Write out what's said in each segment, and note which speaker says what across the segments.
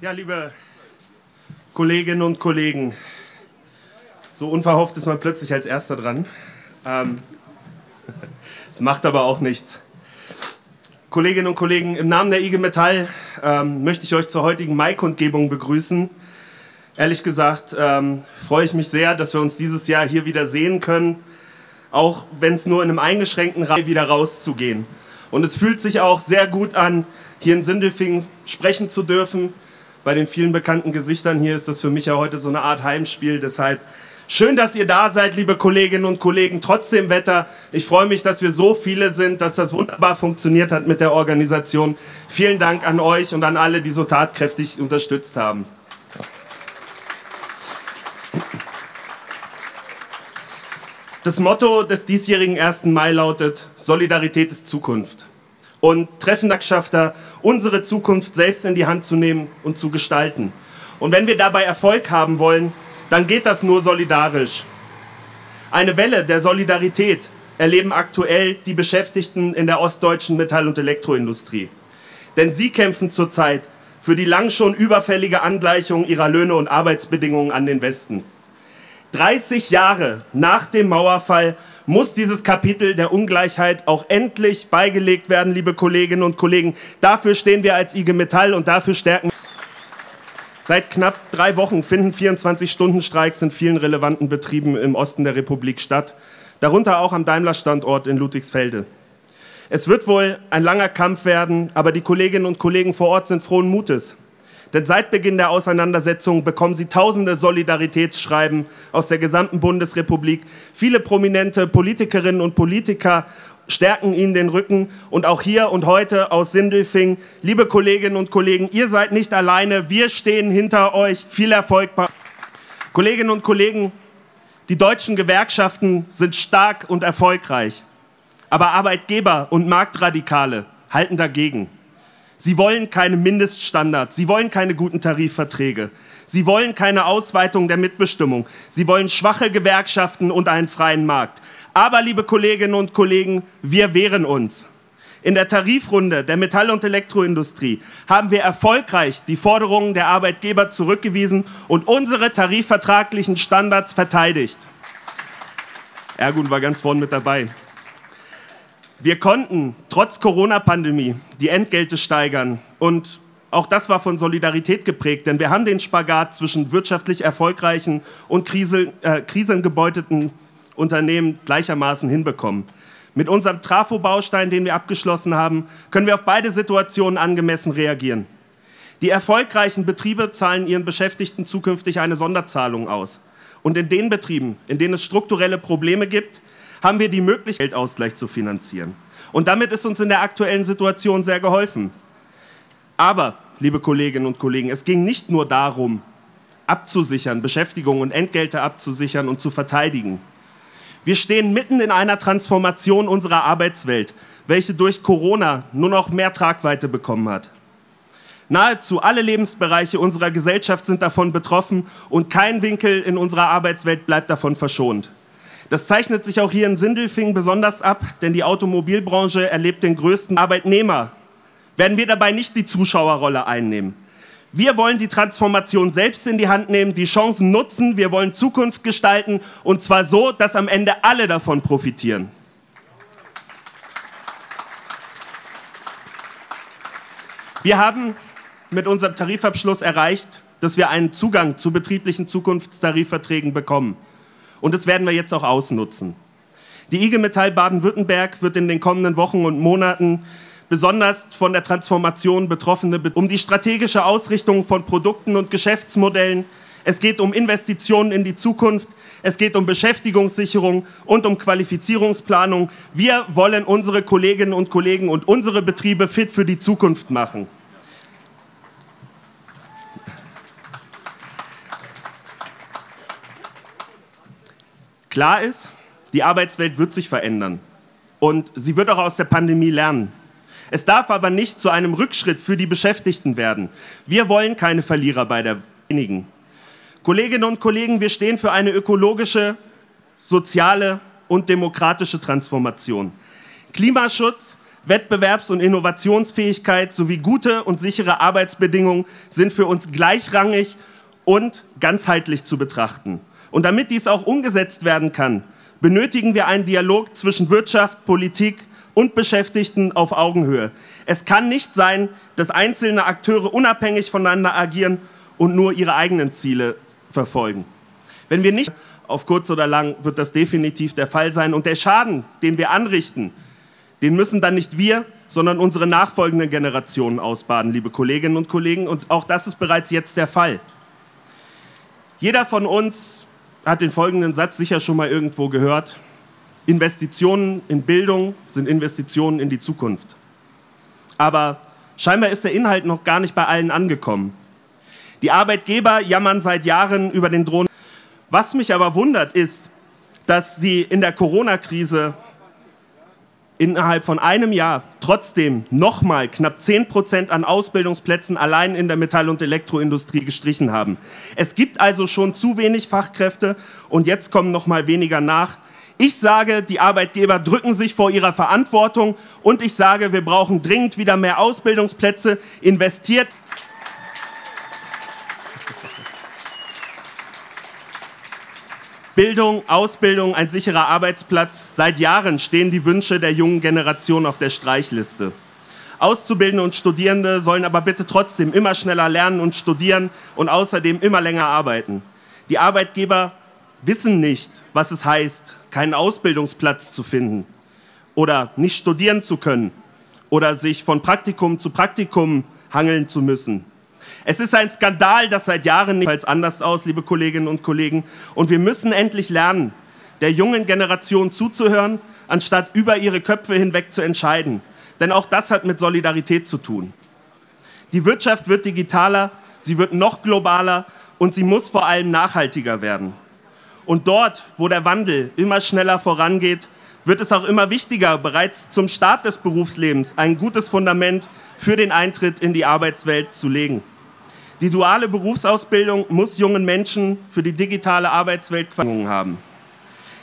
Speaker 1: Ja, liebe Kolleginnen und Kollegen, so unverhofft ist man plötzlich als Erster dran. Ähm, das macht aber auch nichts. Kolleginnen und Kollegen, im Namen der IG Metall ähm, möchte ich euch zur heutigen Mai-Kundgebung begrüßen. Ehrlich gesagt ähm, freue ich mich sehr, dass wir uns dieses Jahr hier wieder sehen können, auch wenn es nur in einem eingeschränkten Rahmen wieder rauszugehen. Und es fühlt sich auch sehr gut an, hier in Sindelfingen sprechen zu dürfen. Bei den vielen bekannten Gesichtern hier ist das für mich ja heute so eine Art Heimspiel. Deshalb Schön, dass ihr da seid, liebe Kolleginnen und Kollegen, trotz dem Wetter. Ich freue mich, dass wir so viele sind, dass das wunderbar funktioniert hat mit der Organisation. Vielen Dank an euch und an alle, die so tatkräftig unterstützt haben. Das Motto des diesjährigen 1. Mai lautet Solidarität ist Zukunft. Und Treffendag schafft er, unsere Zukunft selbst in die Hand zu nehmen und zu gestalten. Und wenn wir dabei Erfolg haben wollen, dann geht das nur solidarisch. Eine Welle der Solidarität erleben aktuell die Beschäftigten in der ostdeutschen Metall- und Elektroindustrie. Denn sie kämpfen zurzeit für die lang schon überfällige Angleichung ihrer Löhne und Arbeitsbedingungen an den Westen. 30 Jahre nach dem Mauerfall muss dieses Kapitel der Ungleichheit auch endlich beigelegt werden, liebe Kolleginnen und Kollegen. Dafür stehen wir als IG Metall und dafür stärken Seit knapp drei Wochen finden 24-Stunden-Streiks in vielen relevanten Betrieben im Osten der Republik statt, darunter auch am Daimler-Standort in Ludwigsfelde. Es wird wohl ein langer Kampf werden, aber die Kolleginnen und Kollegen vor Ort sind frohen Mutes. Denn seit Beginn der Auseinandersetzung bekommen sie tausende Solidaritätsschreiben aus der gesamten Bundesrepublik. Viele prominente Politikerinnen und Politiker stärken ihnen den Rücken. Und auch hier und heute aus Sindelfing, liebe Kolleginnen und Kollegen, ihr seid nicht alleine, wir stehen hinter euch. Viel Erfolg. Kolleginnen und Kollegen, die deutschen Gewerkschaften sind stark und erfolgreich. Aber Arbeitgeber und Marktradikale halten dagegen. Sie wollen keine Mindeststandards, sie wollen keine guten Tarifverträge, sie wollen keine Ausweitung der Mitbestimmung, sie wollen schwache Gewerkschaften und einen freien Markt. Aber, liebe Kolleginnen und Kollegen, wir wehren uns. In der Tarifrunde der Metall- und Elektroindustrie haben wir erfolgreich die Forderungen der Arbeitgeber zurückgewiesen und unsere tarifvertraglichen Standards verteidigt. Ergun war ganz vorne mit dabei. Wir konnten trotz Corona-Pandemie die Entgelte steigern und auch das war von Solidarität geprägt, denn wir haben den Spagat zwischen wirtschaftlich erfolgreichen und krisel, äh, krisengebeuteten Unternehmen gleichermaßen hinbekommen. Mit unserem Trafo-Baustein, den wir abgeschlossen haben, können wir auf beide Situationen angemessen reagieren. Die erfolgreichen Betriebe zahlen ihren Beschäftigten zukünftig eine Sonderzahlung aus. Und in den Betrieben, in denen es strukturelle Probleme gibt, haben wir die Möglichkeit, Geldausgleich zu finanzieren. Und damit ist uns in der aktuellen Situation sehr geholfen. Aber, liebe Kolleginnen und Kollegen, es ging nicht nur darum, abzusichern, Beschäftigung und Entgelte abzusichern und zu verteidigen. Wir stehen mitten in einer Transformation unserer Arbeitswelt, welche durch Corona nur noch mehr Tragweite bekommen hat. Nahezu alle Lebensbereiche unserer Gesellschaft sind davon betroffen und kein Winkel in unserer Arbeitswelt bleibt davon verschont. Das zeichnet sich auch hier in Sindelfingen besonders ab, denn die Automobilbranche erlebt den größten Arbeitnehmer. Werden wir dabei nicht die Zuschauerrolle einnehmen? Wir wollen die Transformation selbst in die Hand nehmen, die Chancen nutzen, wir wollen Zukunft gestalten und zwar so, dass am Ende alle davon profitieren. Wir haben mit unserem Tarifabschluss erreicht, dass wir einen Zugang zu betrieblichen Zukunftstarifverträgen bekommen. Und das werden wir jetzt auch ausnutzen. Die IG Metall Baden-Württemberg wird in den kommenden Wochen und Monaten besonders von der Transformation Betroffene, um die strategische Ausrichtung von Produkten und Geschäftsmodellen. Es geht um Investitionen in die Zukunft, es geht um Beschäftigungssicherung und um Qualifizierungsplanung. Wir wollen unsere Kolleginnen und Kollegen und unsere Betriebe fit für die Zukunft machen. Klar ist, die Arbeitswelt wird sich verändern und sie wird auch aus der Pandemie lernen. Es darf aber nicht zu einem Rückschritt für die Beschäftigten werden. Wir wollen keine Verlierer bei der wenigen. Kolleginnen und Kollegen, wir stehen für eine ökologische, soziale und demokratische Transformation. Klimaschutz Wettbewerbs- und Innovationsfähigkeit sowie gute und sichere Arbeitsbedingungen sind für uns gleichrangig und ganzheitlich zu betrachten. Und damit dies auch umgesetzt werden kann, benötigen wir einen Dialog zwischen Wirtschaft, Politik und Beschäftigten auf Augenhöhe. Es kann nicht sein, dass einzelne Akteure unabhängig voneinander agieren und nur ihre eigenen Ziele verfolgen. Wenn wir nicht auf kurz oder lang wird das definitiv der Fall sein. Und der Schaden, den wir anrichten, den müssen dann nicht wir, sondern unsere nachfolgenden Generationen ausbaden, liebe Kolleginnen und Kollegen. Und auch das ist bereits jetzt der Fall. Jeder von uns hat den folgenden Satz sicher schon mal irgendwo gehört. Investitionen in Bildung sind Investitionen in die Zukunft. Aber scheinbar ist der Inhalt noch gar nicht bei allen angekommen. Die Arbeitgeber jammern seit Jahren über den Drohnen. Was mich aber wundert, ist, dass sie in der Corona-Krise innerhalb von einem Jahr trotzdem nochmal knapp 10 Prozent an Ausbildungsplätzen allein in der Metall- und Elektroindustrie gestrichen haben. Es gibt also schon zu wenig Fachkräfte und jetzt kommen nochmal weniger nach. Ich sage, die Arbeitgeber drücken sich vor ihrer Verantwortung und ich sage, wir brauchen dringend wieder mehr Ausbildungsplätze, investiert. Bildung, Ausbildung, ein sicherer Arbeitsplatz. Seit Jahren stehen die Wünsche der jungen Generation auf der Streichliste. Auszubildende und Studierende sollen aber bitte trotzdem immer schneller lernen und studieren und außerdem immer länger arbeiten. Die Arbeitgeber wissen nicht, was es heißt, keinen Ausbildungsplatz zu finden oder nicht studieren zu können oder sich von Praktikum zu Praktikum hangeln zu müssen. Es ist ein Skandal, das seit Jahren nicht anders aus, liebe Kolleginnen und Kollegen. Und wir müssen endlich lernen, der jungen Generation zuzuhören, anstatt über ihre Köpfe hinweg zu entscheiden. Denn auch das hat mit Solidarität zu tun. Die Wirtschaft wird digitaler, sie wird noch globaler und sie muss vor allem nachhaltiger werden. Und dort, wo der Wandel immer schneller vorangeht, wird es auch immer wichtiger, bereits zum Start des Berufslebens ein gutes Fundament für den Eintritt in die Arbeitswelt zu legen. Die duale Berufsausbildung muss jungen Menschen für die digitale Arbeitswelt Qualifikationen haben.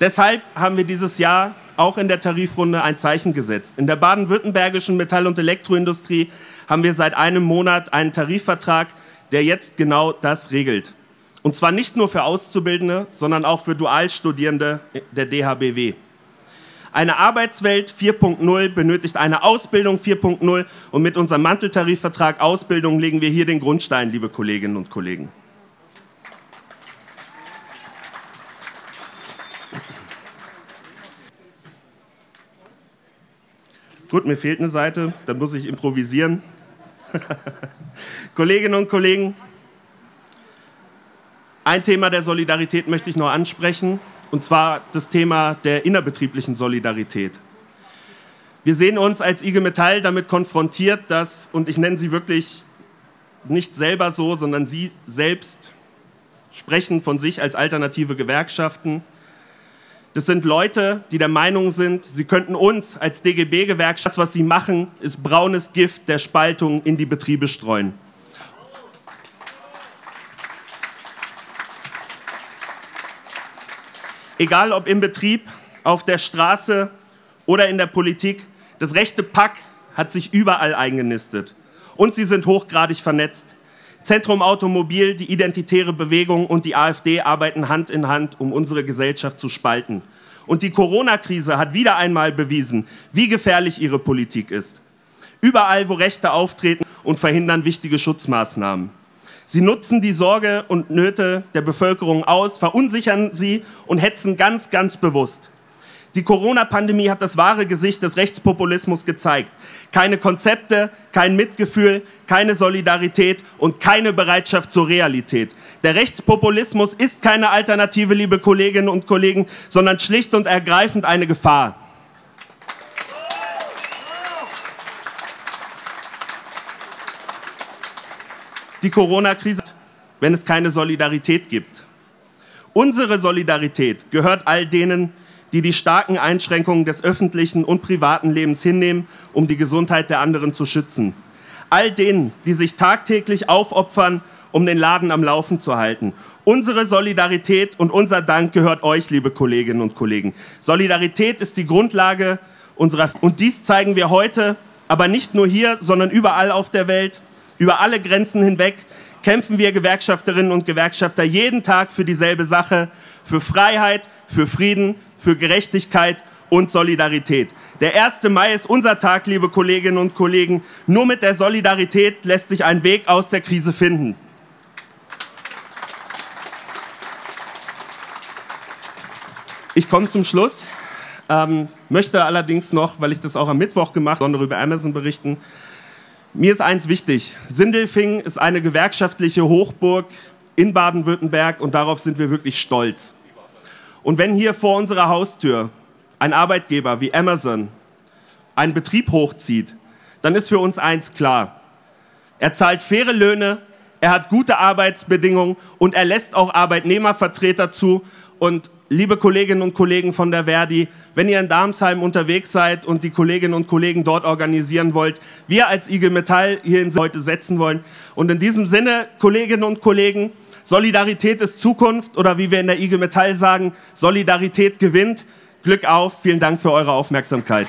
Speaker 1: Deshalb haben wir dieses Jahr auch in der Tarifrunde ein Zeichen gesetzt. In der baden-württembergischen Metall- und Elektroindustrie haben wir seit einem Monat einen Tarifvertrag, der jetzt genau das regelt. Und zwar nicht nur für Auszubildende, sondern auch für Dualstudierende der DHBW. Eine Arbeitswelt 4.0 benötigt eine Ausbildung 4.0 und mit unserem Manteltarifvertrag Ausbildung legen wir hier den Grundstein, liebe Kolleginnen und Kollegen. Gut, mir fehlt eine Seite, dann muss ich improvisieren. Kolleginnen und Kollegen, ein Thema der Solidarität möchte ich noch ansprechen und zwar das Thema der innerbetrieblichen Solidarität. Wir sehen uns als IG Metall damit konfrontiert, dass, und ich nenne sie wirklich nicht selber so, sondern sie selbst sprechen von sich als alternative Gewerkschaften. Das sind Leute, die der Meinung sind, sie könnten uns als DGB-Gewerkschaft, das, was sie machen, ist braunes Gift der Spaltung in die Betriebe streuen. Egal ob im Betrieb, auf der Straße oder in der Politik, das rechte Pack hat sich überall eingenistet. Und sie sind hochgradig vernetzt. Zentrum Automobil, die Identitäre Bewegung und die AfD arbeiten Hand in Hand, um unsere Gesellschaft zu spalten. Und die Corona-Krise hat wieder einmal bewiesen, wie gefährlich ihre Politik ist. Überall, wo Rechte auftreten und verhindern wichtige Schutzmaßnahmen. Sie nutzen die Sorge und Nöte der Bevölkerung aus, verunsichern sie und hetzen ganz, ganz bewusst. Die Corona-Pandemie hat das wahre Gesicht des Rechtspopulismus gezeigt. Keine Konzepte, kein Mitgefühl, keine Solidarität und keine Bereitschaft zur Realität. Der Rechtspopulismus ist keine Alternative, liebe Kolleginnen und Kollegen, sondern schlicht und ergreifend eine Gefahr. Die Corona-Krise, wenn es keine Solidarität gibt. Unsere Solidarität gehört all denen, die die starken Einschränkungen des öffentlichen und privaten Lebens hinnehmen, um die Gesundheit der anderen zu schützen. All denen, die sich tagtäglich aufopfern, um den Laden am Laufen zu halten. Unsere Solidarität und unser Dank gehört euch, liebe Kolleginnen und Kollegen. Solidarität ist die Grundlage unserer. Und dies zeigen wir heute, aber nicht nur hier, sondern überall auf der Welt, über alle Grenzen hinweg, kämpfen wir Gewerkschafterinnen und Gewerkschafter jeden Tag für dieselbe Sache, für Freiheit, für Frieden, für Gerechtigkeit und Solidarität. Der 1. Mai ist unser Tag, liebe Kolleginnen und Kollegen. Nur mit der Solidarität lässt sich ein Weg aus der Krise finden. Ich komme zum Schluss, ähm, möchte allerdings noch, weil ich das auch am Mittwoch gemacht habe, über Amazon berichten. Mir ist eins wichtig. Sindelfing ist eine gewerkschaftliche Hochburg in Baden-Württemberg und darauf sind wir wirklich stolz. Und wenn hier vor unserer Haustür ein Arbeitgeber wie Amazon einen Betrieb hochzieht, dann ist für uns eins klar. Er zahlt faire Löhne, er hat gute Arbeitsbedingungen und er lässt auch Arbeitnehmervertreter zu. Und liebe Kolleginnen und Kollegen von der Verdi, wenn ihr in Darmsheim unterwegs seid und die Kolleginnen und Kollegen dort organisieren wollt, wir als IG Metall hier in heute setzen wollen. Und in diesem Sinne, Kolleginnen und Kollegen, Solidarität ist Zukunft oder wie wir in der IG Metall sagen, Solidarität gewinnt. Glück auf, vielen Dank für eure Aufmerksamkeit.